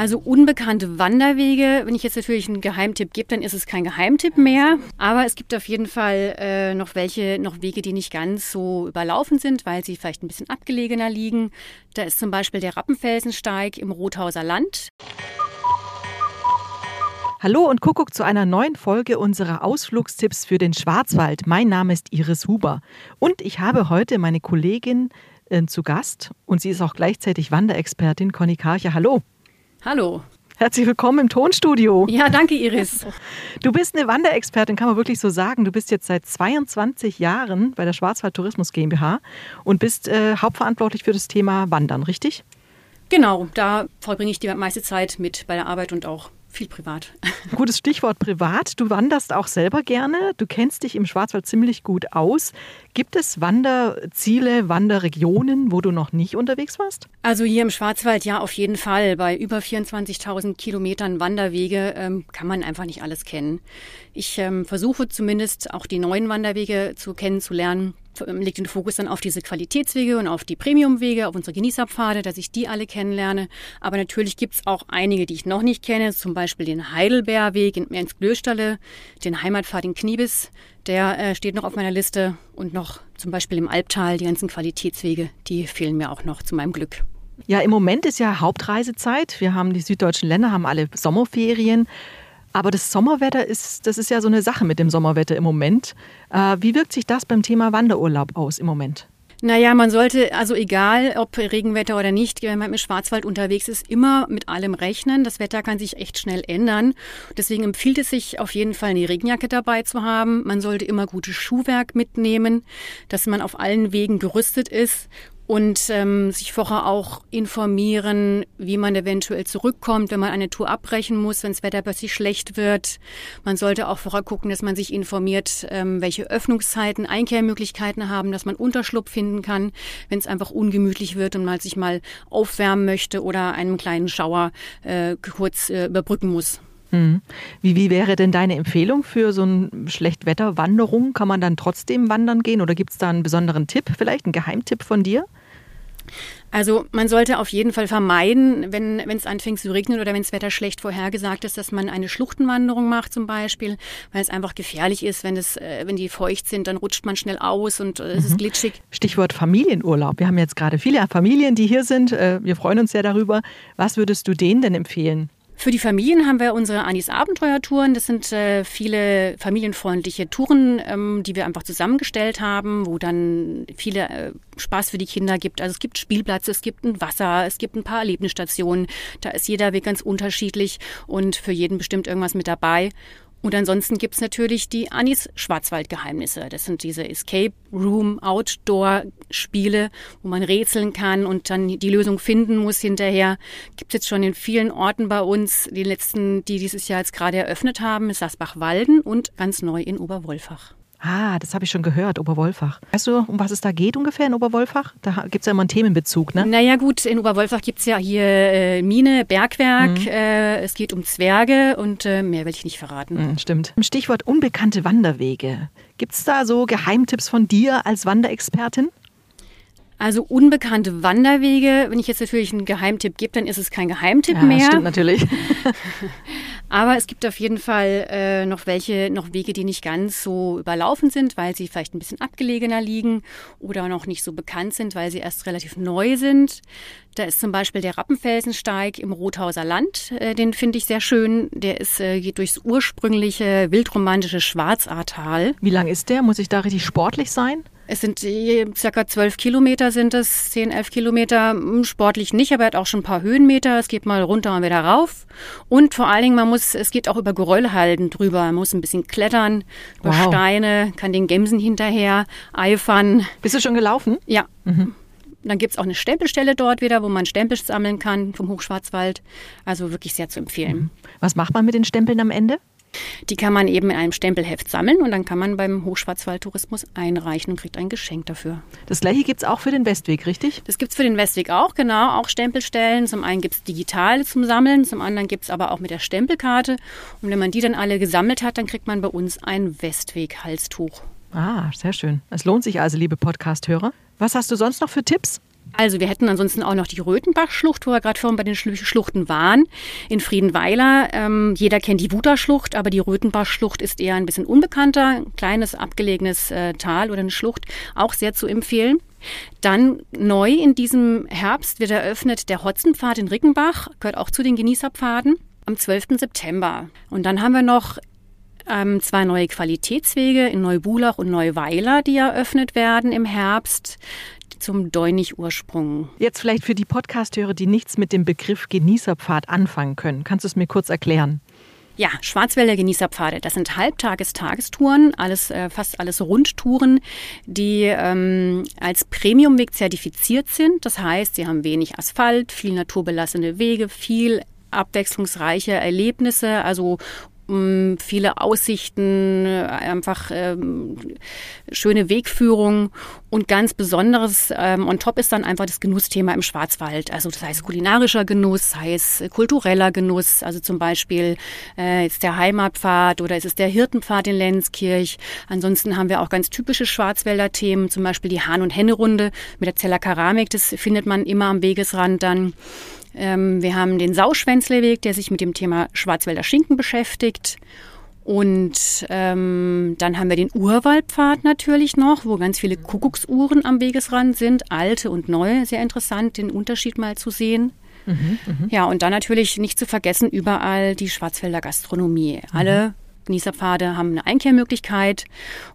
Also unbekannte Wanderwege, wenn ich jetzt natürlich einen Geheimtipp gebe, dann ist es kein Geheimtipp mehr. Aber es gibt auf jeden Fall äh, noch welche, noch Wege, die nicht ganz so überlaufen sind, weil sie vielleicht ein bisschen abgelegener liegen. Da ist zum Beispiel der Rappenfelsensteig im Rothauser Land. Hallo und Kuckuck zu einer neuen Folge unserer Ausflugstipps für den Schwarzwald. Mein Name ist Iris Huber und ich habe heute meine Kollegin äh, zu Gast und sie ist auch gleichzeitig Wanderexpertin Conny Karcher. Hallo. Hallo. Herzlich willkommen im Tonstudio. Ja, danke Iris. Du bist eine Wanderexpertin, kann man wirklich so sagen. Du bist jetzt seit 22 Jahren bei der Schwarzwald Tourismus GmbH und bist äh, hauptverantwortlich für das Thema Wandern, richtig? Genau, da verbringe ich die meiste Zeit mit bei der Arbeit und auch viel privat. Gutes Stichwort privat. Du wanderst auch selber gerne. Du kennst dich im Schwarzwald ziemlich gut aus. Gibt es Wanderziele, Wanderregionen, wo du noch nicht unterwegs warst? Also hier im Schwarzwald ja auf jeden Fall. Bei über 24.000 Kilometern Wanderwege ähm, kann man einfach nicht alles kennen. Ich ähm, versuche zumindest auch die neuen Wanderwege zu kennenzulernen legt den Fokus dann auf diese Qualitätswege und auf die Premiumwege, auf unsere Genießerpfade, dass ich die alle kennenlerne. Aber natürlich gibt es auch einige, die ich noch nicht kenne, zum Beispiel den Heidelbeerweg in Ernst-Glöstalle, den Heimatpfad in Kniebis, der äh, steht noch auf meiner Liste und noch zum Beispiel im Albtal, die ganzen Qualitätswege, die fehlen mir auch noch zu meinem Glück. Ja, im Moment ist ja Hauptreisezeit. Wir haben die süddeutschen Länder, haben alle Sommerferien. Aber das Sommerwetter ist, das ist ja so eine Sache mit dem Sommerwetter im Moment. Äh, wie wirkt sich das beim Thema Wanderurlaub aus im Moment? Naja, man sollte, also egal ob Regenwetter oder nicht, wenn man im Schwarzwald unterwegs ist, immer mit allem rechnen. Das Wetter kann sich echt schnell ändern. Deswegen empfiehlt es sich auf jeden Fall eine Regenjacke dabei zu haben. Man sollte immer gutes Schuhwerk mitnehmen, dass man auf allen Wegen gerüstet ist und ähm, sich vorher auch informieren, wie man eventuell zurückkommt, wenn man eine Tour abbrechen muss, wenn das Wetter plötzlich schlecht wird. Man sollte auch vorher gucken, dass man sich informiert, ähm, welche Öffnungszeiten, Einkehrmöglichkeiten haben, dass man Unterschlupf finden kann, wenn es einfach ungemütlich wird und man sich mal aufwärmen möchte oder einen kleinen Schauer äh, kurz äh, überbrücken muss. Hm. Wie, wie wäre denn deine Empfehlung für so eine Schlechtwetterwanderung? Kann man dann trotzdem wandern gehen oder gibt es da einen besonderen Tipp, vielleicht einen Geheimtipp von dir? Also man sollte auf jeden Fall vermeiden, wenn es anfängt zu regnen oder wenn das Wetter schlecht vorhergesagt ist, dass man eine Schluchtenwanderung macht zum Beispiel, weil es einfach gefährlich ist, wenn, es, äh, wenn die feucht sind, dann rutscht man schnell aus und äh, es mhm. ist glitschig. Stichwort Familienurlaub. Wir haben jetzt gerade viele Familien, die hier sind. Äh, wir freuen uns sehr darüber. Was würdest du denen denn empfehlen? Für die Familien haben wir unsere Anis Abenteuertouren. Das sind äh, viele familienfreundliche Touren, ähm, die wir einfach zusammengestellt haben, wo dann viele äh, Spaß für die Kinder gibt. Also es gibt Spielplatz, es gibt ein Wasser, es gibt ein paar Erlebnisstationen. Da ist jeder Weg ganz unterschiedlich und für jeden bestimmt irgendwas mit dabei. Und ansonsten gibt's natürlich die Anis Schwarzwaldgeheimnisse. Das sind diese Escape Room Outdoor Spiele, wo man rätseln kann und dann die Lösung finden muss hinterher. Gibt's jetzt schon in vielen Orten bei uns. Die letzten, die dieses Jahr jetzt gerade eröffnet haben, ist Sasbach-Walden und ganz neu in Oberwolfach. Ah, das habe ich schon gehört, Oberwolfach. Weißt du, um was es da geht ungefähr in Oberwolfach? Da gibt es ja immer einen Themenbezug, ne? Naja gut, in Oberwolfach gibt es ja hier äh, Mine, Bergwerk, mhm. äh, es geht um Zwerge und äh, mehr will ich nicht verraten. Mhm, stimmt. Stichwort unbekannte Wanderwege. Gibt es da so Geheimtipps von dir als Wanderexpertin? Also unbekannte Wanderwege, wenn ich jetzt natürlich einen Geheimtipp gebe, dann ist es kein Geheimtipp ja, mehr. Stimmt natürlich. Aber es gibt auf jeden Fall äh, noch welche, noch Wege, die nicht ganz so überlaufen sind, weil sie vielleicht ein bisschen abgelegener liegen oder noch nicht so bekannt sind, weil sie erst relativ neu sind. Da ist zum Beispiel der Rappenfelsensteig im Rothauser Land. Äh, den finde ich sehr schön. Der ist, äh, geht durchs ursprüngliche wildromantische Schwarzahrtal. Wie lang ist der? Muss ich da richtig sportlich sein? Es sind circa zwölf Kilometer sind es, zehn, elf Kilometer. Hm, sportlich nicht, aber er hat auch schon ein paar Höhenmeter. Es geht mal runter und wieder rauf. Und vor allen Dingen, man muss, es geht auch über Geröllhalden drüber. Man muss ein bisschen klettern, über wow. Steine, kann den Gemsen hinterher eifern. Bist du schon gelaufen? Ja. Mhm. Dann gibt es auch eine Stempelstelle dort wieder, wo man Stempel sammeln kann vom Hochschwarzwald. Also wirklich sehr zu empfehlen. Mhm. Was macht man mit den Stempeln am Ende? Die kann man eben in einem Stempelheft sammeln und dann kann man beim Hochschwarzwaldtourismus einreichen und kriegt ein Geschenk dafür. Das gleiche gibt es auch für den Westweg, richtig? Das gibt es für den Westweg auch, genau. Auch Stempelstellen. Zum einen gibt es digital zum Sammeln, zum anderen gibt es aber auch mit der Stempelkarte. Und wenn man die dann alle gesammelt hat, dann kriegt man bei uns ein Westweg-Halstuch. Ah, sehr schön. Es lohnt sich also, liebe Podcast-Hörer. Was hast du sonst noch für Tipps? Also wir hätten ansonsten auch noch die Röthenbachschlucht, wo wir gerade vorhin bei den Schluchten waren, in Friedenweiler. Ähm, jeder kennt die Wuterschlucht, aber die Röthenbachschlucht ist eher ein bisschen unbekannter. Ein kleines, abgelegenes äh, Tal oder eine Schlucht, auch sehr zu empfehlen. Dann neu in diesem Herbst wird eröffnet der Hotzenpfad in Rickenbach, gehört auch zu den Genießerpfaden, am 12. September. Und dann haben wir noch ähm, zwei neue Qualitätswege in Neubulach und Neuweiler, die eröffnet werden im Herbst zum Däunig-Ursprung. Jetzt vielleicht für die Podcasthörer, die nichts mit dem Begriff Genießerpfad anfangen können. Kannst du es mir kurz erklären? Ja, Schwarzwälder Genießerpfade. Das sind Halbtages-Tagestouren, alles, äh, fast alles Rundtouren, die ähm, als Premiumweg zertifiziert sind. Das heißt, sie haben wenig Asphalt, viel naturbelassene Wege, viel abwechslungsreiche Erlebnisse, also viele Aussichten, einfach ähm, schöne Wegführung und ganz besonderes ähm, on top ist dann einfach das Genussthema im Schwarzwald. Also das heißt kulinarischer Genuss, heißt kultureller Genuss, also zum Beispiel äh, ist der Heimatpfad oder ist es der Hirtenpfad in Lenzkirch. Ansonsten haben wir auch ganz typische Schwarzwälder Themen, zum Beispiel die Hahn- und Henne-Runde mit der Zeller Keramik, das findet man immer am Wegesrand dann. Ähm, wir haben den Sauschwänzleweg, der sich mit dem Thema Schwarzwälder Schinken beschäftigt. Und ähm, dann haben wir den Urwaldpfad natürlich noch, wo ganz viele Kuckucksuhren am Wegesrand sind, alte und neue. Sehr interessant, den Unterschied mal zu sehen. Mhm, mh. Ja, und dann natürlich nicht zu vergessen, überall die Schwarzwälder Gastronomie. Mhm. Alle Genießerpfade haben eine Einkehrmöglichkeit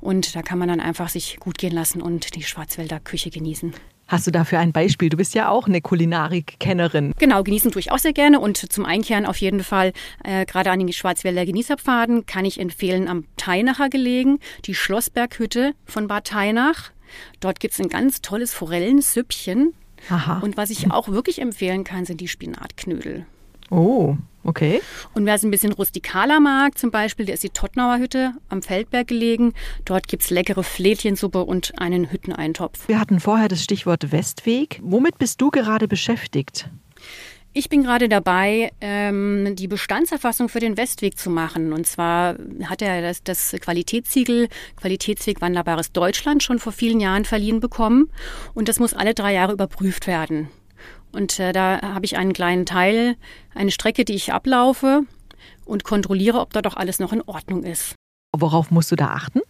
und da kann man dann einfach sich gut gehen lassen und die Schwarzwälder Küche genießen. Hast du dafür ein Beispiel? Du bist ja auch eine Kulinarik-Kennerin. Genau, genießen tue ich auch sehr gerne und zum Einkehren auf jeden Fall, äh, gerade an den Schwarzwälder Genießerpfaden, kann ich empfehlen am Teinacher gelegen, die Schlossberghütte von Bad Teinach. Dort gibt es ein ganz tolles Forellensüppchen. Aha. Und was ich auch wirklich empfehlen kann, sind die Spinatknödel. Oh, okay. Und wer es ein bisschen rustikaler mag, zum Beispiel, der ist die Tottnauer Hütte am Feldberg gelegen. Dort gibt es leckere Flädchensuppe und einen Hütteneintopf. Wir hatten vorher das Stichwort Westweg. Womit bist du gerade beschäftigt? Ich bin gerade dabei, ähm, die Bestandserfassung für den Westweg zu machen. Und zwar hat er das, das Qualitätssiegel Qualitätsweg Wanderbares Deutschland schon vor vielen Jahren verliehen bekommen. Und das muss alle drei Jahre überprüft werden. Und äh, da habe ich einen kleinen Teil, eine Strecke, die ich ablaufe und kontrolliere, ob da doch alles noch in Ordnung ist. Worauf musst du da achten?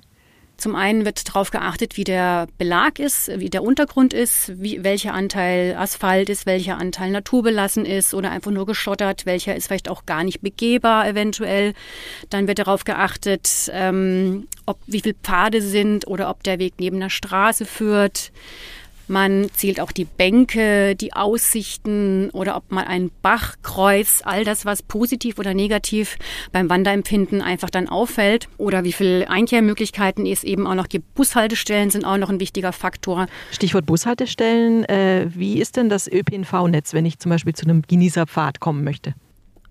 Zum einen wird darauf geachtet, wie der Belag ist, wie der Untergrund ist, wie, welcher Anteil Asphalt ist, welcher Anteil naturbelassen ist oder einfach nur geschottert, welcher ist vielleicht auch gar nicht begehbar eventuell. Dann wird darauf geachtet, ähm, ob wie viele Pfade sind oder ob der Weg neben der Straße führt. Man zählt auch die Bänke, die Aussichten oder ob man einen Bach kreuzt, all das, was positiv oder negativ beim Wanderempfinden einfach dann auffällt. Oder wie viele Einkehrmöglichkeiten es eben auch noch gibt. Bushaltestellen sind auch noch ein wichtiger Faktor. Stichwort Bushaltestellen. Äh, wie ist denn das ÖPNV-Netz, wenn ich zum Beispiel zu einem Genießerpfad kommen möchte?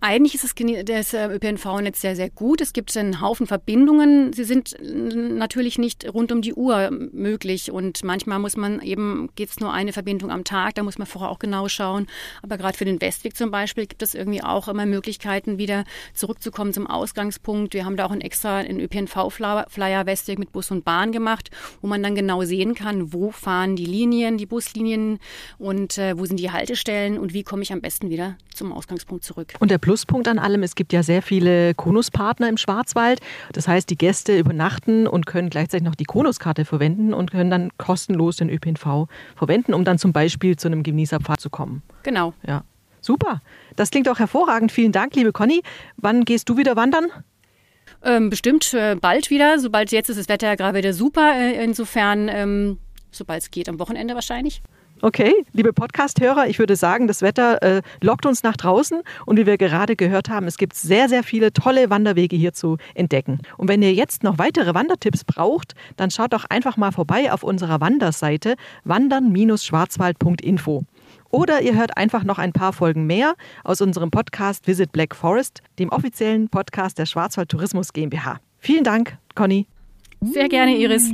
Eigentlich ist das, das äh, ÖPNV-Netz sehr, sehr gut. Es gibt einen Haufen Verbindungen. Sie sind natürlich nicht rund um die Uhr möglich und manchmal muss man eben, geht es nur eine Verbindung am Tag, da muss man vorher auch genau schauen. Aber gerade für den Westweg zum Beispiel gibt es irgendwie auch immer Möglichkeiten, wieder zurückzukommen zum Ausgangspunkt. Wir haben da auch einen extra einen ÖPNV-Flyer Westweg mit Bus und Bahn gemacht, wo man dann genau sehen kann, wo fahren die Linien, die Buslinien und äh, wo sind die Haltestellen und wie komme ich am besten wieder zum Ausgangspunkt zurück. Und der Pluspunkt an allem, es gibt ja sehr viele Konuspartner im Schwarzwald. Das heißt, die Gäste übernachten und können gleichzeitig noch die Konuskarte verwenden und können dann kostenlos den ÖPNV verwenden, um dann zum Beispiel zu einem Genießerpfad zu kommen. Genau. Ja. Super. Das klingt auch hervorragend. Vielen Dank, liebe Conny. Wann gehst du wieder wandern? Ähm, bestimmt äh, bald wieder. Sobald jetzt ist das Wetter ja gerade wieder super. Äh, insofern, ähm, sobald es geht, am Wochenende wahrscheinlich. Okay, liebe Podcast-Hörer, ich würde sagen, das Wetter äh, lockt uns nach draußen und wie wir gerade gehört haben, es gibt sehr, sehr viele tolle Wanderwege hier zu entdecken. Und wenn ihr jetzt noch weitere Wandertipps braucht, dann schaut doch einfach mal vorbei auf unserer Wanderseite wandern-schwarzwald.info. Oder ihr hört einfach noch ein paar Folgen mehr aus unserem Podcast Visit Black Forest, dem offiziellen Podcast der Schwarzwald Tourismus GmbH. Vielen Dank, Conny. Sehr gerne, Iris.